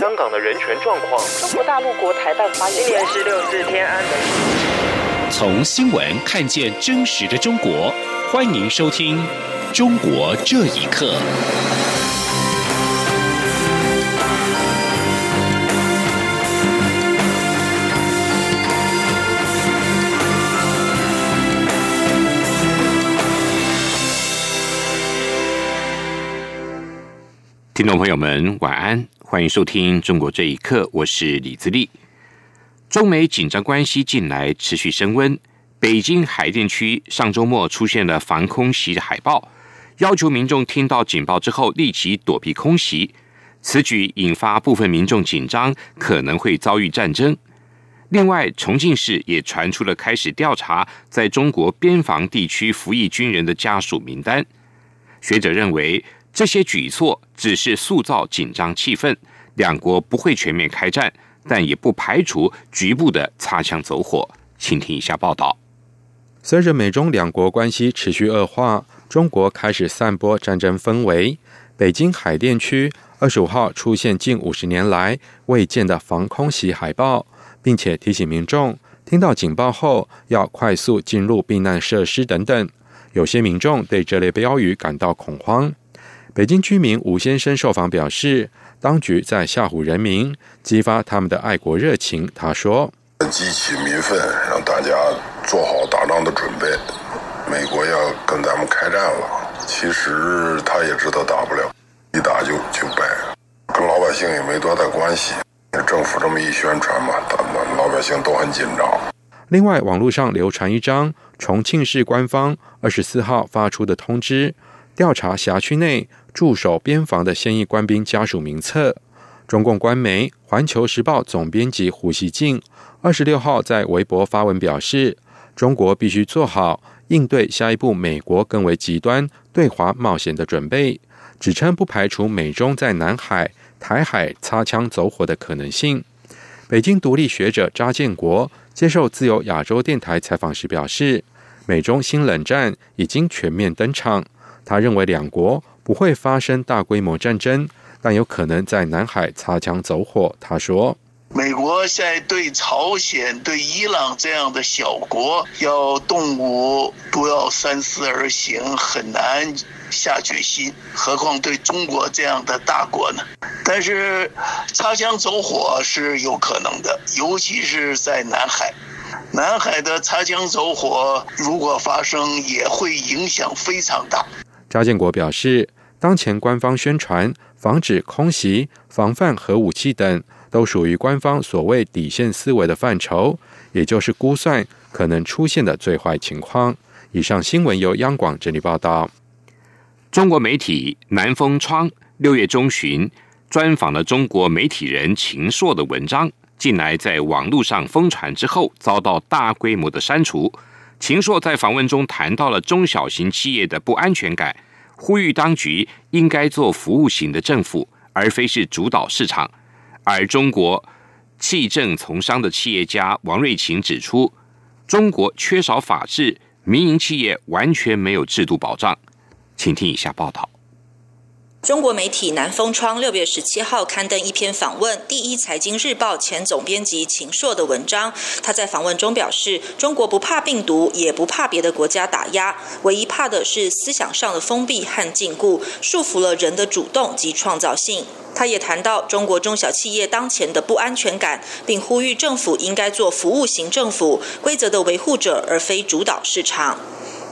香港的人权状况。中国大陆国台办发言今年是六四天安门。从新闻看见真实的中国，欢迎收听《中国这一刻》。听众朋友们，晚安，欢迎收听《中国这一刻》，我是李自立。中美紧张关系近来持续升温，北京海淀区上周末出现了防空袭的海报，要求民众听到警报之后立即躲避空袭。此举引发部分民众紧张，可能会遭遇战争。另外，重庆市也传出了开始调查在中国边防地区服役军人的家属名单。学者认为。这些举措只是塑造紧张气氛，两国不会全面开战，但也不排除局部的擦枪走火。请听一下报道。随着美中两国关系持续恶化，中国开始散播战争氛围。北京海淀区二十五号出现近五十年来未见的防空袭海报，并且提醒民众听到警报后要快速进入避难设施等等。有些民众对这类标语感到恐慌。北京居民吴先生受访表示，当局在吓唬人民，激发他们的爱国热情。他说：“激起民愤，让大家做好打仗的准备。美国要跟咱们开战了，其实他也知道打不了，一打就就败，跟老百姓也没多大关系。政府这么一宣传嘛，咱们老百姓都很紧张。”另外，网络上流传一张重庆市官方二十四号发出的通知，调查辖区内。驻守边防的现役官兵家属名册。中共官媒《环球时报》总编辑胡锡进二十六号在微博发文表示：“中国必须做好应对下一步美国更为极端对华冒险的准备。”指称不排除美中在南海、台海擦枪走火的可能性。北京独立学者查建国接受自由亚洲电台采访时表示：“美中新冷战已经全面登场。”他认为两国。不会发生大规模战争，但有可能在南海擦枪走火。他说：“美国现在对朝鲜、对伊朗这样的小国要动武，都要三思而行，很难下决心。何况对中国这样的大国呢？但是擦枪走火是有可能的，尤其是在南海。南海的擦枪走火如果发生，也会影响非常大。”查建国表示。当前官方宣传防止空袭、防范核武器等，都属于官方所谓底线思维的范畴，也就是估算可能出现的最坏情况。以上新闻由央广整理报道。中国媒体南风窗六月中旬专访了中国媒体人秦朔的文章，近来在网络上疯传之后，遭到大规模的删除。秦朔在访问中谈到了中小型企业的不安全感。呼吁当局应该做服务型的政府，而非是主导市场。而中国弃政从商的企业家王瑞琴指出，中国缺少法治，民营企业完全没有制度保障。请听以下报道。中国媒体南风窗六月十七号刊登一篇访问第一财经日报前总编辑秦朔的文章。他在访问中表示，中国不怕病毒，也不怕别的国家打压，唯一怕的是思想上的封闭和禁锢，束缚了人的主动及创造性。他也谈到中国中小企业当前的不安全感，并呼吁政府应该做服务型政府，规则的维护者，而非主导市场。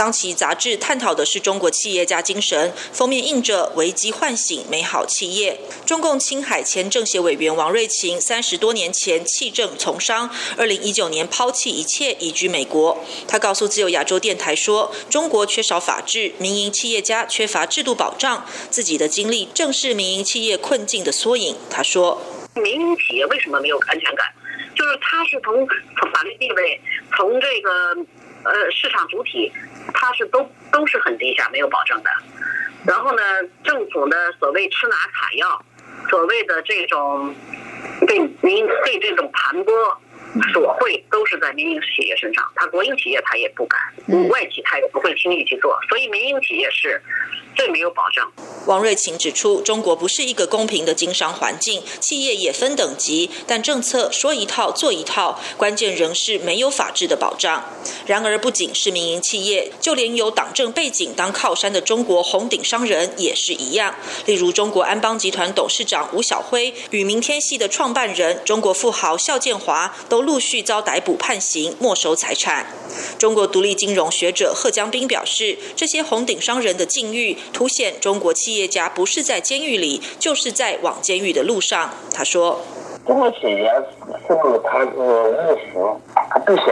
当期杂志探讨的是中国企业家精神，封面印着“危机唤醒美好企业”。中共青海前政协委员王瑞琴三十多年前弃政从商，二零一九年抛弃一切移居美国。他告诉自由亚洲电台说：“中国缺少法治，民营企业家缺乏制度保障，自己的经历正是民营企业困境的缩影。”他说：“民营企业为什么没有安全感？就是他是从从法律地位，从这个呃市场主体。”它是都都是很低下，没有保证的。然后呢，政府呢所谓吃拿卡要，所谓的这种对民对这种盘剥索贿，都是在民营企业身上。他国营企业他也不敢，外企他也不会轻易去做。所以民营企业是这没有保障。王瑞琴指出，中国不是一个公平的经商环境，企业也分等级，但政策说一套做一套，关键仍是没有法治的保障。然而，不仅是民营企业，就连有党政背景当靠山的中国红顶商人也是一样。例如，中国安邦集团董事长吴晓辉与明天系的创办人中国富豪肖建华都陆续遭逮捕判刑，没收财产。中国独立金融学者贺江斌表示，这些红顶商人的境遇，凸显中国企业家不是在监狱里，就是在往监狱的路上。他说：“中国企业是不是他是务实，他不想，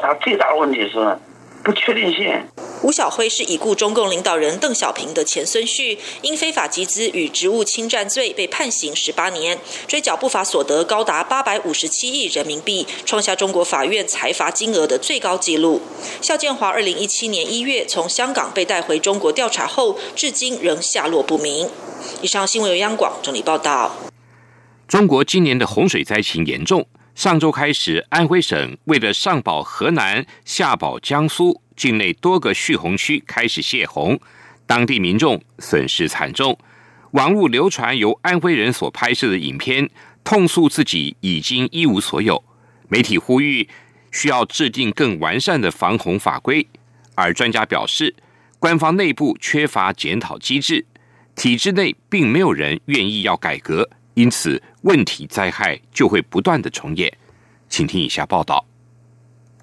他最大问题是不确定性。”吴晓辉是已故中共领导人邓小平的前孙婿，因非法集资与职务侵占罪被判刑十八年，追缴不法所得高达八百五十七亿人民币，创下中国法院财罚金额的最高纪录。肖建华二零一七年一月从香港被带回中国调查后，至今仍下落不明。以上新闻由央广整理报道。中国今年的洪水灾情严重，上周开始，安徽省为了上保河南、下保江苏。境内多个蓄洪区开始泄洪，当地民众损失惨重。网络流传由安徽人所拍摄的影片，痛诉自己已经一无所有。媒体呼吁需要制定更完善的防洪法规，而专家表示，官方内部缺乏检讨机制，体制内并没有人愿意要改革，因此问题灾害就会不断的重演。请听以下报道。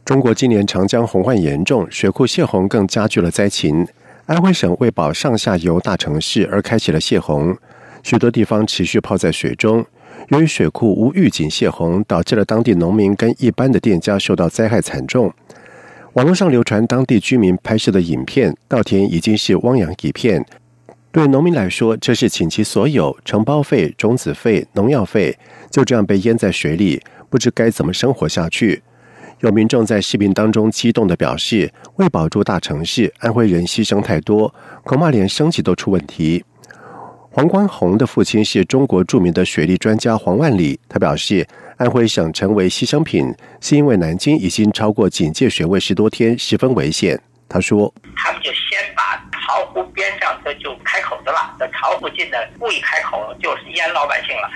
中国今年长江洪患严重，水库泄洪更加剧了灾情。安徽省为保上下游大城市而开启了泄洪，许多地方持续泡在水中。由于水库无预警泄洪，导致了当地农民跟一般的店家受到灾害惨重。网络上流传当地居民拍摄的影片，稻田已经是汪洋一片。对农民来说，这是倾其所有，承包费、种子费、农药费就这样被淹在水里，不知该怎么生活下去。有民众在视频当中激动的表示：“为保住大城市，安徽人牺牲太多，恐怕连生计都出问题。”黄光宏的父亲是中国著名的水利专家黄万里，他表示：“安徽省成为牺牲品，是因为南京已经超过警戒水位十多天，十分危险。”他说：“他们就先把巢湖边上这就开口子了，这巢湖近的故意开口，就是淹老百姓了。”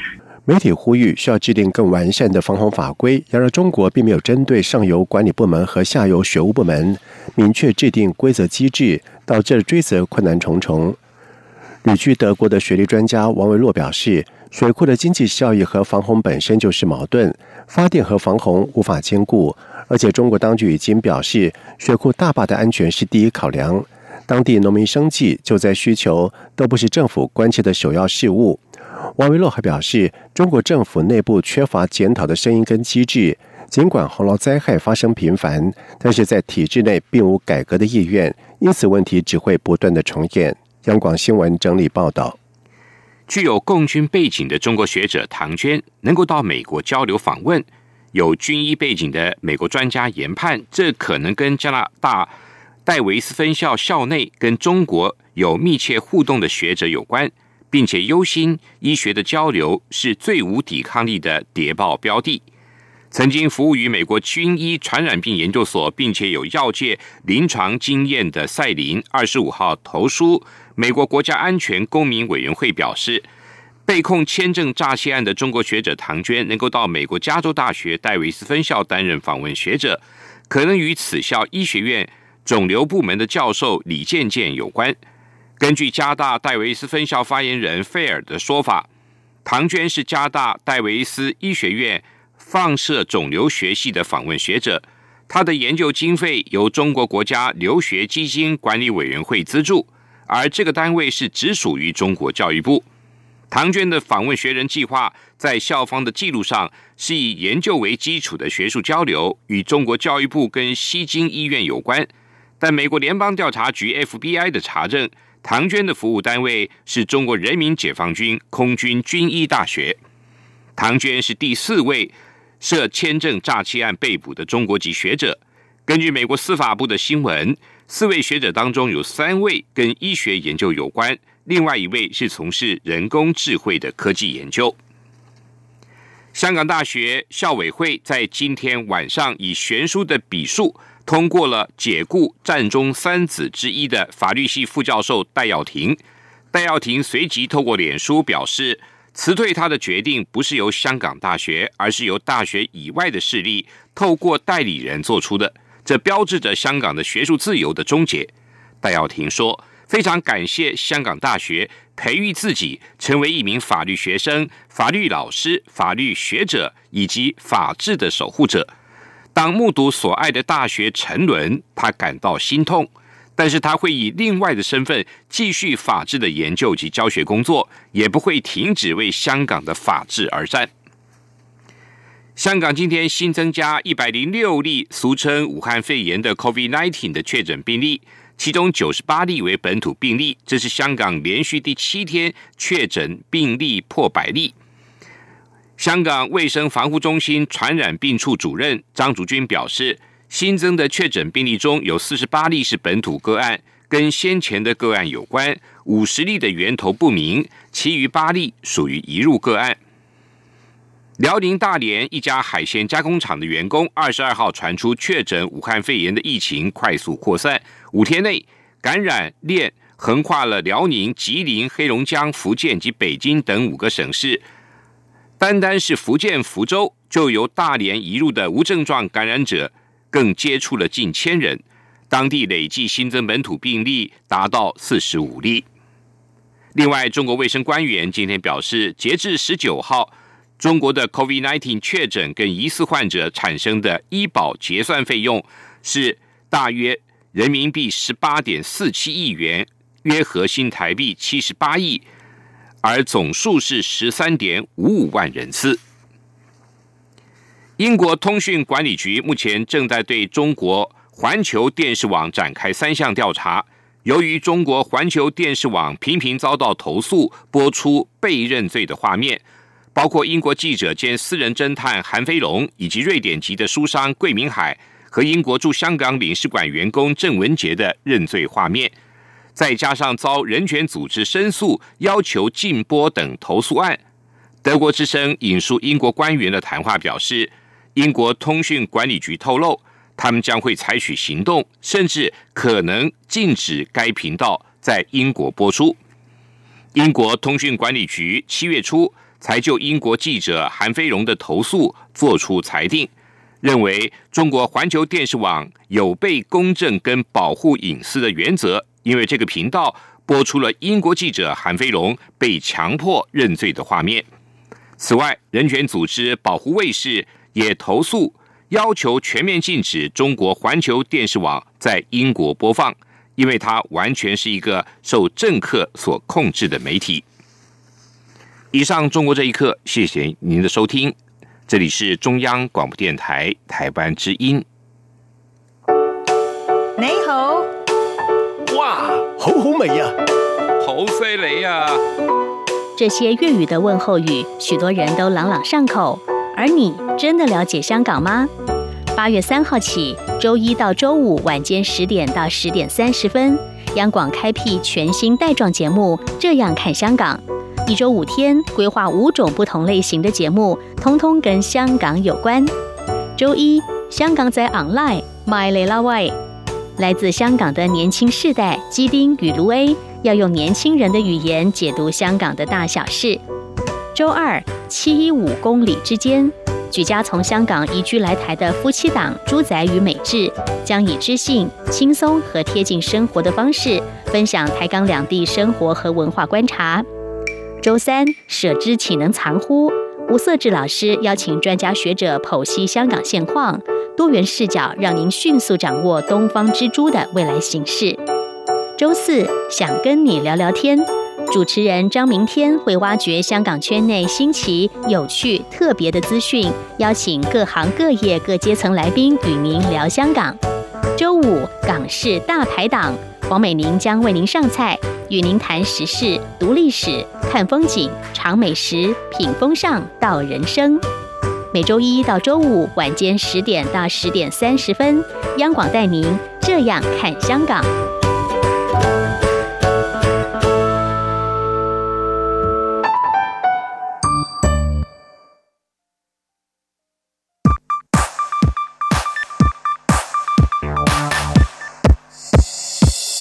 媒体呼吁需要制定更完善的防洪法规。然而，中国并没有针对上游管理部门和下游水务部门明确制定规则机制，导致追责困难重重。旅居德国的水利专家王维洛表示，水库的经济效益和防洪本身就是矛盾，发电和防洪无法兼顾。而且，中国当局已经表示，水库大坝的安全是第一考量，当地农民生计、救灾需求都不是政府关切的首要事务。王维洛还表示，中国政府内部缺乏检讨的声音跟机制。尽管洪涝灾害发生频繁，但是在体制内并无改革的意愿，因此问题只会不断的重演。央广新闻整理报道：具有共军背景的中国学者唐娟能够到美国交流访问，有军医背景的美国专家研判，这可能跟加拿大戴维斯分校校内跟中国有密切互动的学者有关。并且忧心医学的交流是最无抵抗力的谍报标的。曾经服务于美国军医传染病研究所，并且有药界临床经验的赛林，二十五号投书美国国家安全公民委员会，表示被控签证诈欺案的中国学者唐娟能够到美国加州大学戴维斯分校担任访问学者，可能与此校医学院肿瘤部门的教授李健健有关。根据加大戴维斯分校发言人费尔的说法，唐娟是加大戴维斯医学院放射肿瘤学系的访问学者，他的研究经费由中国国家留学基金管理委员会资助，而这个单位是直属于中国教育部。唐娟的访问学人计划在校方的记录上是以研究为基础的学术交流，与中国教育部跟西京医院有关，但美国联邦调查局 FBI 的查证。唐娟的服务单位是中国人民解放军空军军医大学。唐娟是第四位涉签证诈欺案被捕的中国籍学者。根据美国司法部的新闻，四位学者当中有三位跟医学研究有关，另外一位是从事人工智慧的科技研究。香港大学校委会在今天晚上以悬殊的笔数通过了解雇战中三子之一的法律系副教授戴耀廷。戴耀廷随即透过脸书表示，辞退他的决定不是由香港大学，而是由大学以外的势力透过代理人做出的。这标志着香港的学术自由的终结。戴耀廷说：“非常感谢香港大学培育自己成为一名法律学生、法律老师、法律学者以及法治的守护者。”当目睹所爱的大学沉沦，他感到心痛。但是他会以另外的身份继续法治的研究及教学工作，也不会停止为香港的法治而战。香港今天新增加一百零六例俗称武汉肺炎的 COVID-19 的确诊病例，其中九十八例为本土病例，这是香港连续第七天确诊病例破百例。香港卫生防护中心传染病处主任张竹君表示，新增的确诊病例中有四十八例是本土个案，跟先前的个案有关；五十例的源头不明，其余八例属于移入个案。辽宁大连一家海鲜加工厂的员工，二十二号传出确诊武汉肺炎的疫情快速扩散，五天内感染链横跨了辽宁、吉林、黑龙江、福建及北京等五个省市。单单是福建福州，就由大连移入的无症状感染者，更接触了近千人。当地累计新增本土病例达到四十五例。另外，中国卫生官员今天表示，截至十九号，中国的 COVID-19 确诊跟疑似患者产生的医保结算费用是大约人民币十八点四七亿元，约合新台币七十八亿。而总数是十三点五五万人次。英国通讯管理局目前正在对中国环球电视网展开三项调查。由于中国环球电视网频频遭到投诉，播出被认罪的画面，包括英国记者兼私人侦探韩飞龙，以及瑞典籍的书商桂明海和英国驻香港领事馆员工郑文杰的认罪画面。再加上遭人权组织申诉、要求禁播等投诉案，德国之声引述英国官员的谈话表示，英国通讯管理局透露，他们将会采取行动，甚至可能禁止该频道在英国播出。英国通讯管理局七月初才就英国记者韩飞荣的投诉作出裁定，认为中国环球电视网有被公正跟保护隐私的原则。因为这个频道播出了英国记者韩飞龙被强迫认罪的画面。此外，人权组织保护卫士也投诉，要求全面禁止中国环球电视网在英国播放，因为它完全是一个受政客所控制的媒体。以上，中国这一刻，谢谢您的收听，这里是中央广播电台台湾之音。你好。哇，好好味呀，好犀利呀！这些粤语的问候语，许多人都朗朗上口。而你真的了解香港吗？八月三号起，周一到周五晚间十点到十点三十分，央广开辟全新带状节目《这样看香港》，一周五天，规划五种不同类型的节目，通通跟香港有关。周一，香港在 online，My l a Way。来自香港的年轻世代基丁与卢 A 要用年轻人的语言解读香港的大小事。周二七一五公里之间，举家从香港移居来台的夫妻档朱仔与美智，将以知性、轻松和贴近生活的方式，分享台港两地生活和文化观察。周三舍之岂能藏乎？吴色志老师邀请专家学者剖析香港现况。多元视角让您迅速掌握东方之珠的未来形势。周四想跟你聊聊天，主持人张明天会挖掘香港圈内新奇、有趣、特别的资讯，邀请各行各业各阶层来宾与您聊香港。周五港式大排档，黄美玲将为您上菜，与您谈时事、读历史、看风景、尝美食、品风尚、道人生。每周一到周五晚间十点到十点三十分，央广带您这样看香港。